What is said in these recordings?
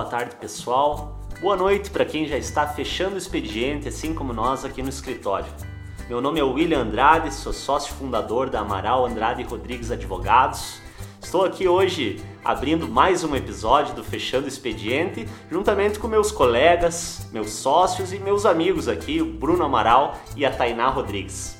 Boa tarde, pessoal. Boa noite para quem já está fechando o expediente, assim como nós aqui no escritório. Meu nome é William Andrade, sou sócio fundador da Amaral Andrade Rodrigues Advogados. Estou aqui hoje abrindo mais um episódio do Fechando o Expediente, juntamente com meus colegas, meus sócios e meus amigos aqui, o Bruno Amaral e a Tainá Rodrigues.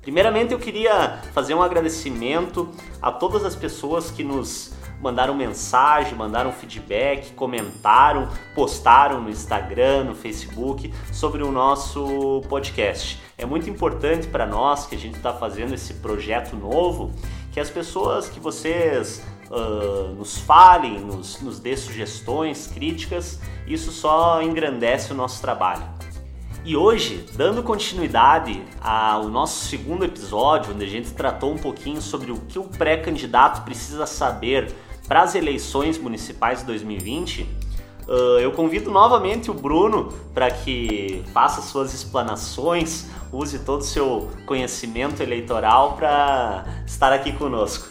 Primeiramente, eu queria fazer um agradecimento a todas as pessoas que nos mandaram mensagem, mandaram feedback, comentaram, postaram no Instagram, no Facebook sobre o nosso podcast. É muito importante para nós que a gente está fazendo esse projeto novo, que as pessoas que vocês uh, nos falem, nos, nos dê sugestões, críticas, isso só engrandece o nosso trabalho. E hoje, dando continuidade ao nosso segundo episódio, onde a gente tratou um pouquinho sobre o que o pré-candidato precisa saber para as eleições municipais de 2020, uh, eu convido novamente o Bruno para que faça suas explanações, use todo o seu conhecimento eleitoral para estar aqui conosco.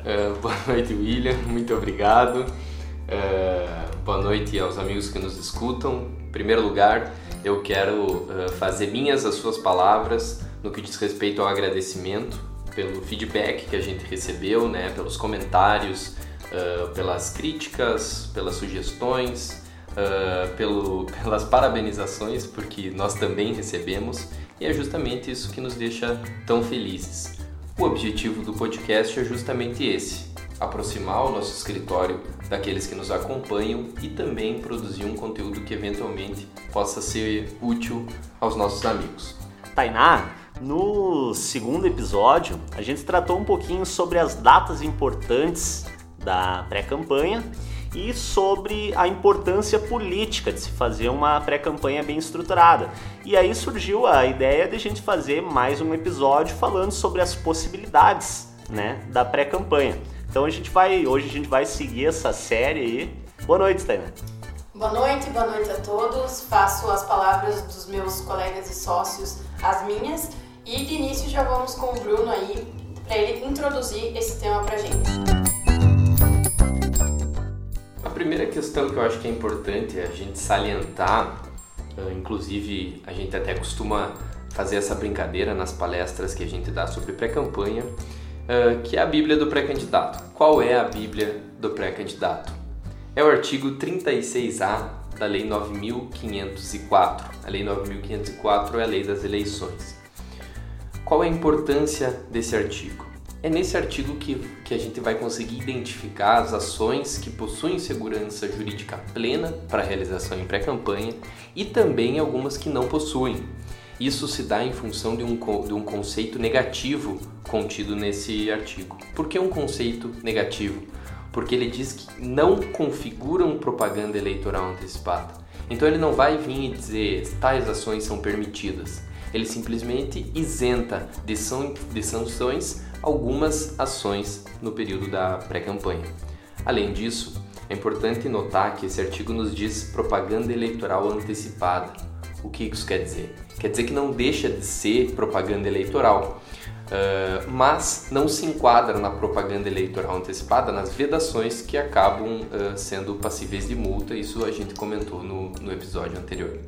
Uh, boa noite, William, muito obrigado. Uh, boa noite aos amigos que nos escutam. Em primeiro lugar, eu quero fazer minhas as suas palavras no que diz respeito ao agradecimento pelo feedback que a gente recebeu, né, pelos comentários, uh, pelas críticas, pelas sugestões, uh, pelo, pelas parabenizações, porque nós também recebemos, e é justamente isso que nos deixa tão felizes. O objetivo do podcast é justamente esse: aproximar o nosso escritório daqueles que nos acompanham e também produzir um conteúdo que eventualmente possa ser útil aos nossos amigos. Tainá, no segundo episódio, a gente tratou um pouquinho sobre as datas importantes da pré-campanha e sobre a importância política de se fazer uma pré-campanha bem estruturada. E aí surgiu a ideia de a gente fazer mais um episódio falando sobre as possibilidades né, da pré-campanha. Então a gente vai, hoje a gente vai seguir essa série aí. Boa noite, Tainá. Boa noite, boa noite a todos. Faço as palavras dos meus colegas e sócios as minhas. E de início já vamos com o Bruno aí para ele introduzir esse tema pra gente primeira questão que eu acho que é importante a gente salientar, inclusive a gente até costuma fazer essa brincadeira nas palestras que a gente dá sobre pré-campanha, que é a Bíblia do pré-candidato. Qual é a Bíblia do pré-candidato? É o artigo 36A da Lei 9504. A Lei 9504 é a lei das eleições. Qual é a importância desse artigo? É nesse artigo que, que a gente vai conseguir identificar as ações que possuem segurança jurídica plena para realização em pré-campanha e também algumas que não possuem. Isso se dá em função de um, de um conceito negativo contido nesse artigo. Por que um conceito negativo? Porque ele diz que não configuram propaganda eleitoral antecipada. Então ele não vai vir e dizer tais ações são permitidas. Ele simplesmente isenta de, de sanções algumas ações no período da pré-campanha. Além disso, é importante notar que esse artigo nos diz propaganda eleitoral antecipada. O que isso quer dizer? Quer dizer que não deixa de ser propaganda eleitoral, uh, mas não se enquadra na propaganda eleitoral antecipada nas vedações que acabam uh, sendo passíveis de multa. Isso a gente comentou no, no episódio anterior.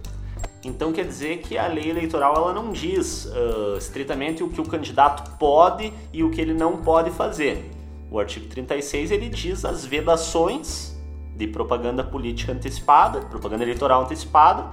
Então quer dizer que a lei eleitoral ela não diz uh, estritamente o que o candidato pode e o que ele não pode fazer. O artigo 36 ele diz as vedações de propaganda política antecipada, propaganda eleitoral antecipada,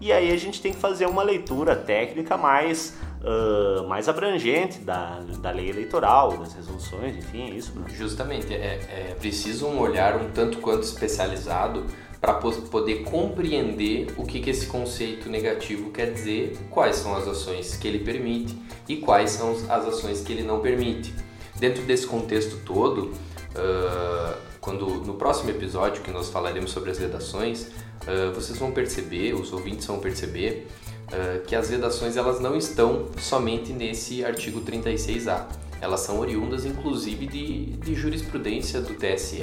e aí a gente tem que fazer uma leitura técnica mais, uh, mais abrangente da, da lei eleitoral, das resoluções, enfim, é isso. Bruno. Justamente, é, é preciso um olhar um tanto quanto especializado para poder compreender o que, que esse conceito negativo quer dizer, quais são as ações que ele permite e quais são as ações que ele não permite. Dentro desse contexto todo, uh, quando no próximo episódio que nós falaremos sobre as redações, uh, vocês vão perceber, os ouvintes vão perceber, uh, que as vedações elas não estão somente nesse artigo 36A. Elas são oriundas, inclusive, de, de jurisprudência do TSE,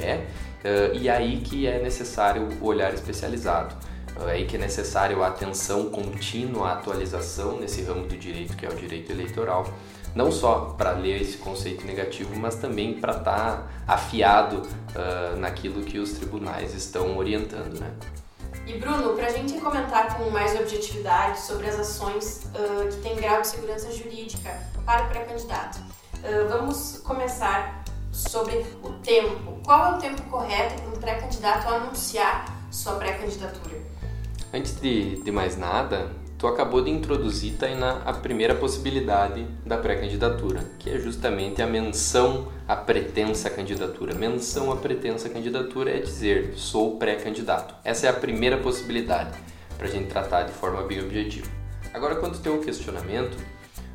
e aí que é necessário o olhar especializado. É aí que é necessário a atenção contínua, a atualização nesse ramo do direito, que é o direito eleitoral não só para ler esse conceito negativo, mas também para estar tá afiado uh, naquilo que os tribunais estão orientando, né? E Bruno, para a gente comentar com mais objetividade sobre as ações uh, que têm grau de segurança jurídica para o pré-candidato, uh, vamos começar sobre o tempo. Qual é o tempo correto para um pré-candidato anunciar sua pré-candidatura? Antes de, de mais nada, tu acabou de introduzir, Tainá, a primeira possibilidade da pré-candidatura, que é justamente a menção à pretensa candidatura. Menção à pretensa candidatura é dizer, sou pré-candidato. Essa é a primeira possibilidade para a gente tratar de forma bem objetiva. Agora, quanto ao teu questionamento,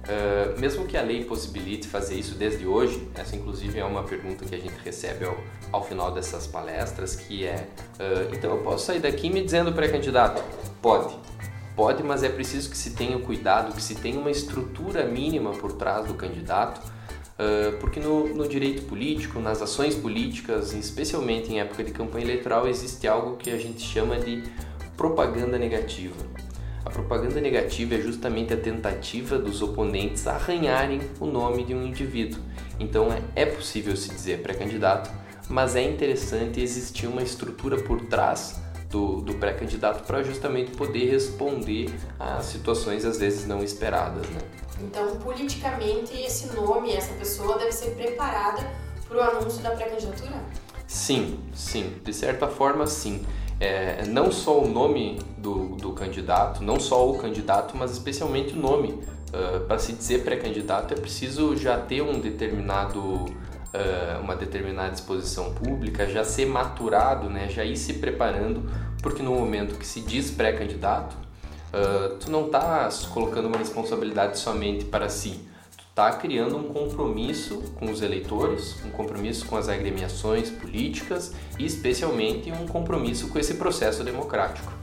uh, mesmo que a lei possibilite fazer isso desde hoje, essa inclusive é uma pergunta que a gente recebe ao, ao final dessas palestras, que é, uh, então eu posso sair daqui me dizendo pré-candidato? Pode Pode, mas é preciso que se tenha cuidado, que se tenha uma estrutura mínima por trás do candidato, porque no, no, direito político, nas ações políticas, especialmente em época de campanha eleitoral, existe algo que a gente chama de propaganda negativa. A propaganda negativa é justamente a tentativa dos oponentes arranharem o nome de um indivíduo. Então é, é possível se dizer pré-candidato, mas é interessante existir uma estrutura por trás do, do pré-candidato para justamente poder responder a situações às vezes não esperadas. Né? Então, politicamente, esse nome, essa pessoa deve ser preparada para o anúncio da pré-candidatura? Sim, sim. De certa forma, sim. É, não só o nome do, do candidato, não só o candidato, mas especialmente o nome. Uh, para se dizer pré-candidato é preciso já ter um determinado uh, uma determinada exposição pública, já ser maturado, né, já ir se preparando, porque no momento que se diz pré-candidato, uh, tu não está colocando uma responsabilidade somente para si, está criando um compromisso com os eleitores, um compromisso com as agremiações políticas e especialmente um compromisso com esse processo democrático.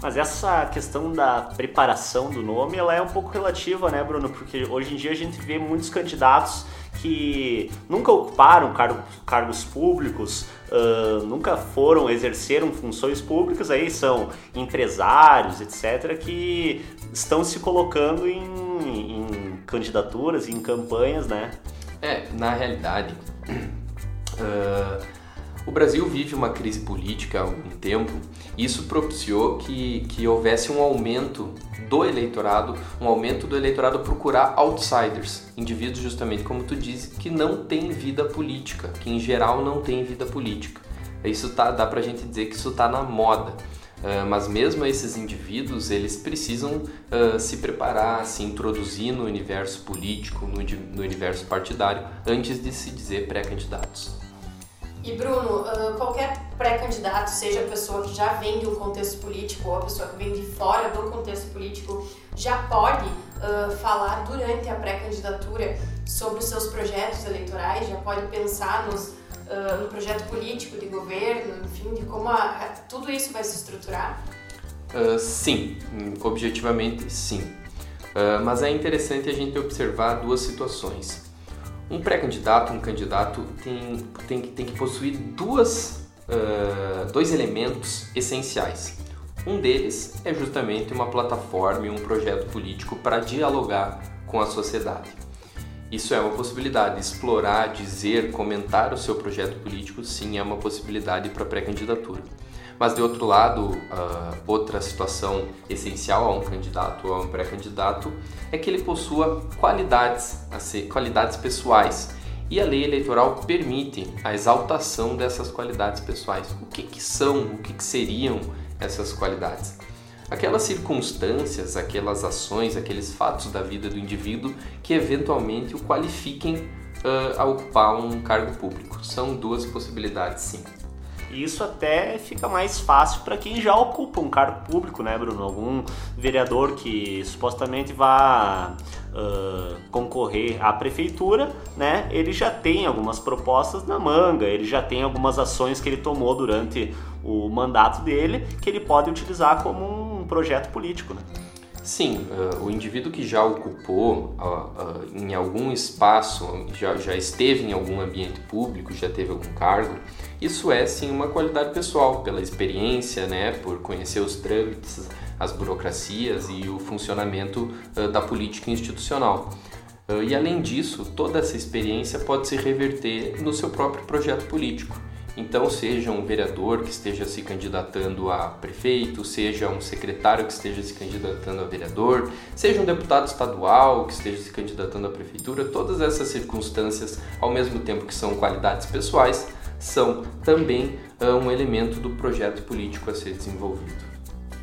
Mas essa questão da preparação do nome, ela é um pouco relativa, né, Bruno? Porque hoje em dia a gente vê muitos candidatos que nunca ocuparam cargo, cargos públicos, uh, nunca foram, exerceram funções públicas, aí são empresários, etc., que estão se colocando em, em candidaturas, em campanhas, né? É, na realidade, uh, o Brasil vive uma crise política há algum tempo e isso propiciou que, que houvesse um aumento do eleitorado, um aumento do eleitorado procurar outsiders, indivíduos justamente como tu disse, que não têm vida política, que em geral não têm vida política. Isso tá, dá pra gente dizer que isso está na moda. Uh, mas mesmo esses indivíduos, eles precisam uh, se preparar, se introduzir no universo político, no, no universo partidário, antes de se dizer pré-candidatos. E Bruno, qualquer pré-candidato, seja a pessoa que já vem de um contexto político ou a pessoa que vem de fora do contexto político, já pode uh, falar durante a pré-candidatura sobre os seus projetos eleitorais, já pode pensar nos, uh, no projeto político de governo, enfim, de como a, a, tudo isso vai se estruturar? Uh, sim, objetivamente sim. mas é interessante a gente observar duas situações. Um pré-candidato, um candidato tem, tem, tem que possuir duas, uh, dois elementos essenciais. Um deles é justamente uma plataforma e um projeto político para dialogar com a sociedade. Isso é uma possibilidade. Explorar, dizer, comentar o seu projeto político, sim, é uma possibilidade para pré-candidatura. Mas de outro lado, uh, outra situação essencial a um candidato ou a um pré-candidato é que ele possua qualidades, qualidades pessoais. E a lei eleitoral permite a exaltação dessas qualidades pessoais. O que, que são, o que, que seriam essas qualidades? Aquelas circunstâncias, aquelas ações, aqueles fatos da vida do indivíduo que eventualmente o qualifiquem uh, a ocupar um cargo público. São duas possibilidades, sim. E isso até fica mais fácil para quem já ocupa um cargo público, né, Bruno? Algum vereador que supostamente vá uh, concorrer à prefeitura, né? Ele já tem algumas propostas na manga, ele já tem algumas ações que ele tomou durante o mandato dele que ele pode utilizar como um projeto político, né? Sim, uh, o indivíduo que já ocupou uh, uh, em algum espaço, já, já esteve em algum ambiente público, já teve algum cargo, isso é sim uma qualidade pessoal, pela experiência, né, por conhecer os trâmites, as burocracias e o funcionamento da política institucional. e além disso, toda essa experiência pode se reverter no seu próprio projeto político. Então, seja um vereador que esteja se candidatando a prefeito, seja um secretário que esteja se candidatando a vereador, seja um deputado estadual que esteja se candidatando à prefeitura, todas essas circunstâncias, ao mesmo tempo que são qualidades pessoais, são também uh, um elemento do projeto político a ser desenvolvido.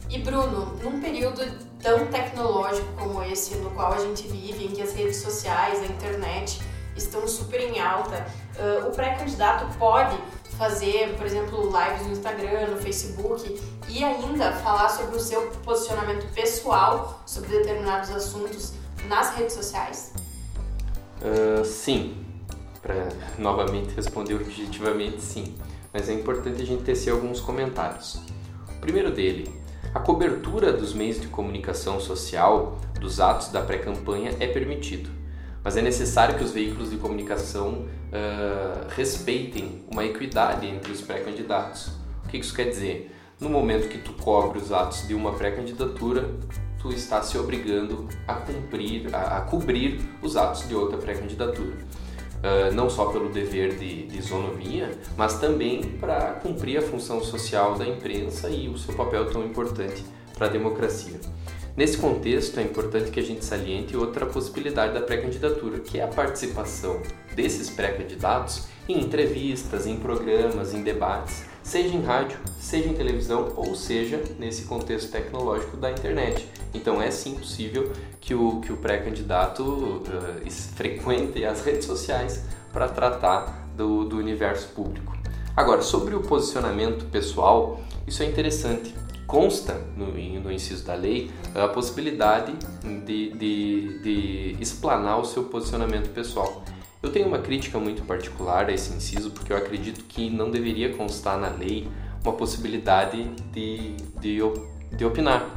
E Bruno, num período tão tecnológico como esse, no qual a gente vive, em que as redes sociais, a internet estão super em alta, uh, o pré-candidato pode fazer, por exemplo, lives no Instagram, no Facebook e ainda falar sobre o seu posicionamento pessoal sobre determinados assuntos nas redes sociais? Uh, sim, para novamente responder objetivamente, sim. Mas é importante a gente tecer alguns comentários. O primeiro dele, a cobertura dos meios de comunicação social dos atos da pré-campanha é permitido mas é necessário que os veículos de comunicação uh, respeitem uma equidade entre os pré-candidatos. O que isso quer dizer? No momento que tu cobre os atos de uma pré-candidatura, tu está se obrigando a cumprir, a, a cobrir os atos de outra pré-candidatura. Uh, não só pelo dever de, de isonomia, mas também para cumprir a função social da imprensa e o seu papel tão importante para a democracia. Nesse contexto, é importante que a gente saliente outra possibilidade da pré-candidatura, que é a participação desses pré-candidatos em entrevistas, em programas, em debates, seja em rádio, seja em televisão ou seja nesse contexto tecnológico da internet. Então é sim possível que o, que o pré-candidato uh, frequente as redes sociais para tratar do, do universo público. Agora, sobre o posicionamento pessoal, isso é interessante consta no, no inciso da lei a possibilidade de, de, de explanar o seu posicionamento pessoal. Eu tenho uma crítica muito particular a esse inciso porque eu acredito que não deveria constar na lei uma possibilidade de, de, de opinar.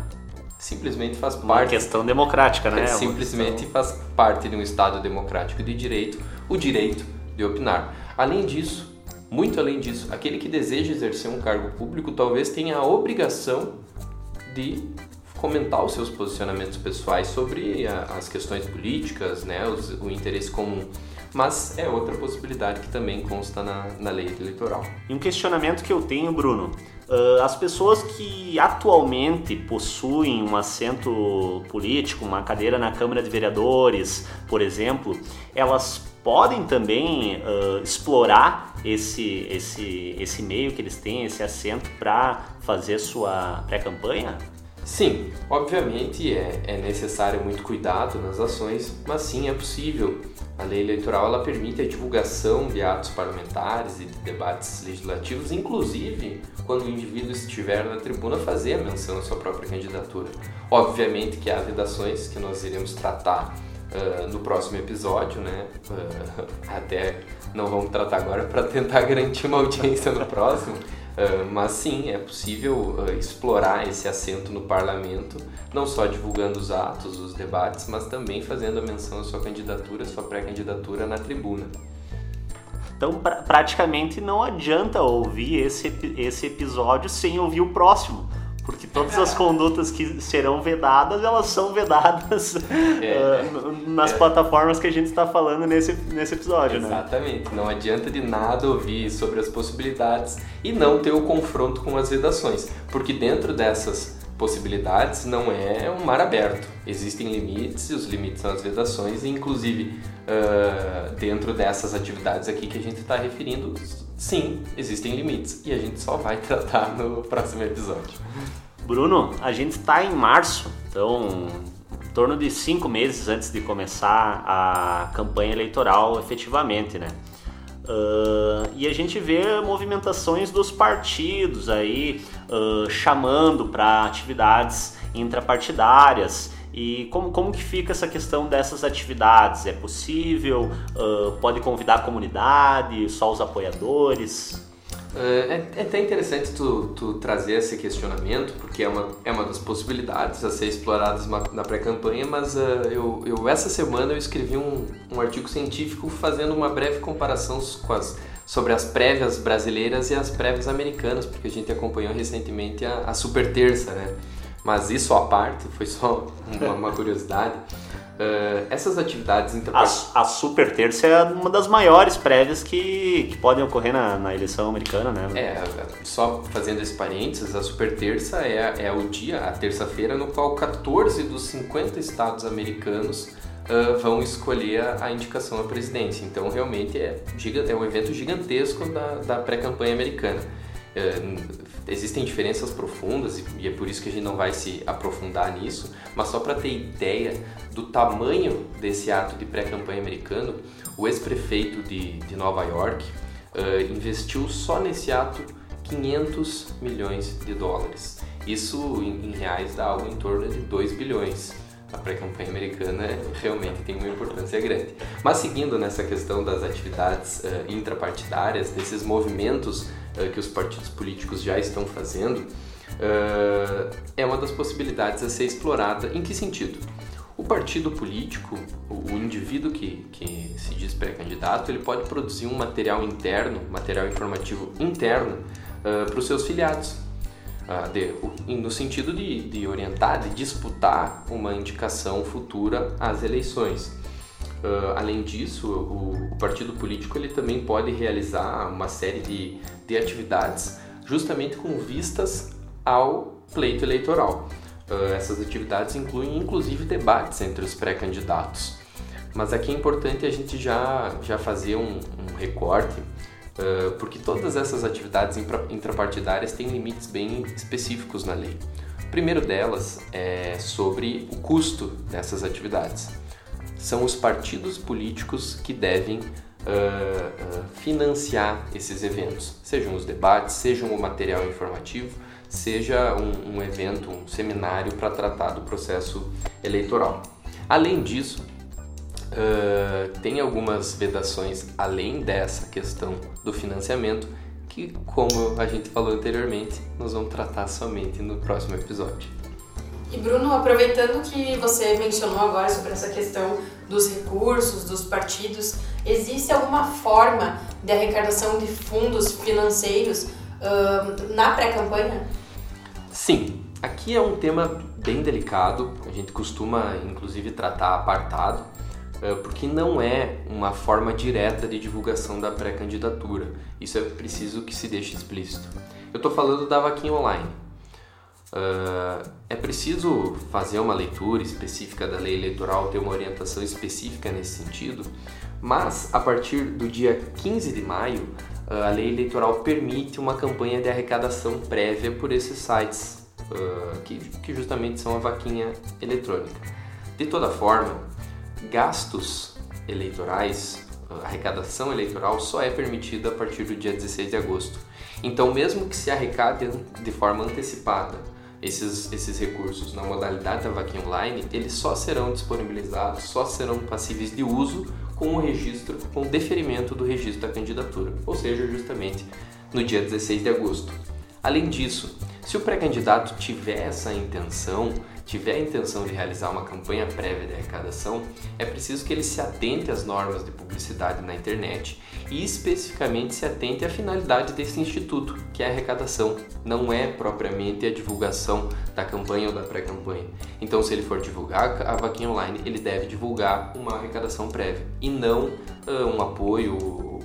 Simplesmente faz parte. Uma questão democrática, né? É, simplesmente faz parte de um Estado democrático de direito o direito de opinar. Além disso, muito além disso, aquele que deseja exercer um cargo público talvez tenha a obrigação de comentar os seus posicionamentos pessoais sobre a, as questões políticas, né, os, o interesse comum. Mas é outra possibilidade que também consta na, na lei eleitoral. E um questionamento que eu tenho, Bruno, uh, as pessoas que atualmente possuem um assento político, uma cadeira na Câmara de Vereadores, por exemplo, elas podem também uh, explorar esse, esse, esse meio que eles têm, esse assento, para fazer sua pré-campanha? Sim, obviamente é, é necessário muito cuidado nas ações, mas sim é possível. A lei eleitoral ela permite a divulgação de atos parlamentares e de debates legislativos, inclusive quando o indivíduo estiver na tribuna fazer a menção à sua própria candidatura. Obviamente que há vedações que nós iremos tratar uh, no próximo episódio, né? Uh, até não vamos tratar agora para tentar garantir uma audiência no próximo. Uh, mas sim, é possível explorar esse assento no parlamento, não só divulgando os atos, os debates, mas também fazendo a menção à sua candidatura, sua pré-candidatura na tribuna. Então, pra, praticamente não adianta ouvir esse, esse episódio sem ouvir o próximo porque todas as condutas que serão vedadas, elas são vedadas é, uh, nas é. plataformas que a gente está falando nesse, nesse episódio, Exatamente. né? Exatamente. Não adianta de nada ouvir sobre as possibilidades e não ter o confronto com as vedações, porque dentro dessas possibilidades não é um mar aberto. Existem limites e os limites são as vedações e inclusive uh, dentro dessas atividades aqui que a gente está referindo, sim, existem limites e a gente só vai tratar no próximo episódio. Bruno, a gente está em março, então em torno de cinco meses antes de começar a campanha eleitoral efetivamente, né? Uh, e a gente vê movimentações dos partidos aí uh, chamando para atividades intrapartidárias. E como, como que fica essa questão dessas atividades? É possível? Uh, pode convidar a comunidade, só os apoiadores? É, é até interessante tu, tu, trazer esse questionamento, porque é uma, é uma das possibilidades a ser exploradas na pré-campanha, mas uh, eu, eu, essa semana eu escrevi um, um artigo científico fazendo uma breve comparação as, sobre as prévias brasileiras e as prévias americanas, porque a gente acompanhou recentemente a, a Super Terça, né? Mas isso à parte, foi só uma, uma curiosidade. Uh, essas atividades interpartidárias. A, a, Super Terça é uma das maiores prévias que, que podem ocorrer na, na eleição americana, né? É, só fazendo esse parênteses, a Super Terça é, é o dia, a terça-feira, no qual 14 dos 50 estados americanos uh, vão escolher a, a, indicação à presidência. Então, realmente, é, é um evento gigantesco da, da pré-campanha americana. Existem diferenças profundas e é por isso que a gente não vai se aprofundar nisso, mas só para ter ideia do tamanho desse ato de pré-campanha americano, o ex-prefeito de, de Nova York uh, investiu só nesse ato 500 milhões de dólares. Isso em, em reais dá algo em torno de 2 bilhões. A pré-campanha americana realmente tem uma importância grande. Mas seguindo nessa questão das atividades uh, intrapartidárias, desses movimentos que os partidos políticos já estão fazendo, uh, é uma das possibilidades a ser explorada. Em que sentido? O partido político, o indivíduo que, que se diz pré-candidato, ele pode produzir um material interno, material informativo interno uh, para os seus filiados, uh, de, no sentido de, de, orientar, de disputar uma indicação futura às eleições. Uh, além disso, o, o, partido político ele também pode realizar uma série de, de atividades justamente com vistas ao pleito eleitoral. Uh, essas atividades incluem inclusive debates entre os pré-candidatos. Mas aqui é importante a gente já, já fazer um, um recorte, uh, porque todas essas atividades intrapartidárias têm limites bem específicos na lei. O primeiro delas é sobre o custo dessas atividades. São os partidos políticos que devem uh, financiar esses eventos, sejam os debates, sejam o material informativo, seja um, um evento, um seminário para tratar do processo eleitoral. Além disso, uh, tem algumas vedações além dessa questão do financiamento que, como a gente falou anteriormente, nós vamos tratar somente no próximo episódio. E Bruno, aproveitando que você mencionou agora sobre essa questão dos recursos, dos partidos, existe alguma forma de arrecadação de fundos financeiros uh, na pré-campanha? Sim, aqui é um tema bem delicado, a gente costuma inclusive tratar apartado, eh, porque não é uma forma direta de divulgação da pré-candidatura. Isso é preciso que se deixe explícito. Eu estou falando da vaquinha online. Uh, é preciso fazer uma leitura específica da lei eleitoral, ter uma orientação específica nesse sentido, mas a partir do dia 15 de maio a lei eleitoral permite uma campanha de arrecadação prévia por esses sites, uh, que, que justamente são a vaquinha eletrônica. De toda forma, gastos eleitorais, arrecadação eleitoral só é permitida a partir do dia 16 de agosto. Então, mesmo que se arrecade de forma antecipada esses, esses recursos na modalidade da vaquinha online, eles só serão disponibilizados, só serão passíveis de uso com o registro, com o deferimento do registro da candidatura, ou seja, justamente no dia 16 de agosto. Além disso, se o pré-candidato tiver essa intenção, tiver a intenção de realizar uma campanha prévia de arrecadação, é preciso que ele se atente às normas de publicidade na internet e especificamente se atente à finalidade desse instituto, que é a arrecadação, não é propriamente a divulgação da campanha ou da pré-campanha. Então, se ele for divulgar a vaquinha online, ele deve divulgar uma arrecadação prévia e não uh, um apoio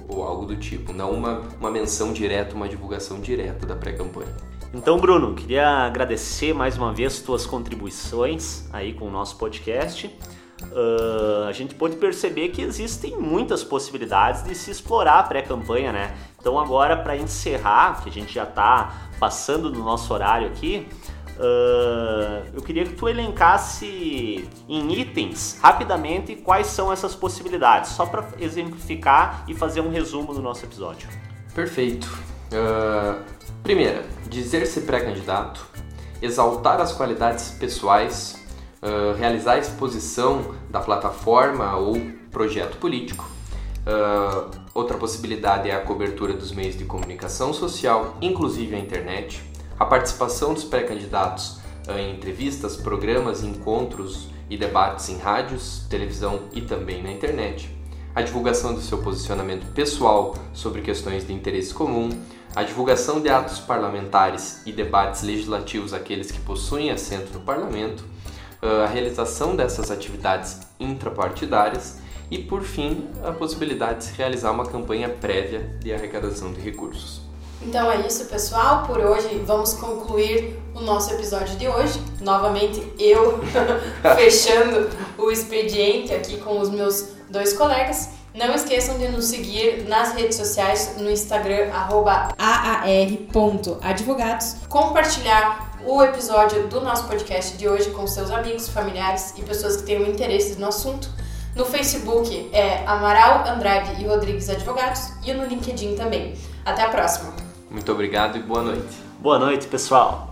ou algo do tipo, não uma, uma menção direta, uma divulgação direta da pré-campanha. Então, Bruno, queria agradecer mais uma vez tuas contribuições aí com o nosso podcast. Uh, a gente pode perceber que existem muitas possibilidades de se explorar a pré-campanha, né? Então, agora, para encerrar, que a gente já está passando do nosso horário aqui, Uh, eu queria que tu elencasse em itens rapidamente quais são essas possibilidades, só para exemplificar e fazer um resumo do nosso episódio. Perfeito. Uh, primeira, dizer-se pré-candidato, exaltar as qualidades pessoais, uh, realizar a exposição da plataforma ou projeto político. Uh, outra possibilidade é a cobertura dos meios de comunicação social, inclusive a internet, a participação dos pré-candidatos em entrevistas, programas, encontros e debates em rádios, televisão e também na internet, a divulgação do seu posicionamento pessoal sobre questões de interesse comum, a divulgação de atos parlamentares e debates legislativos aqueles que possuem assento no parlamento, a realização dessas atividades intrapartidárias e, por fim, a possibilidade de se realizar uma campanha prévia de arrecadação de recursos. Então é isso, pessoal. Por hoje vamos concluir o nosso episódio de hoje. Novamente eu fechando o expediente aqui com os meus dois colegas. Não esqueçam de nos seguir nas redes sociais, no Instagram, aar.advogados. Compartilhar o episódio do nosso podcast de hoje com seus amigos, familiares e pessoas que tenham interesse no assunto. No Facebook é Amaral Andrade e Rodrigues Advogados e no LinkedIn também. Até a próxima. Muito obrigado e boa noite. Boa noite, pessoal.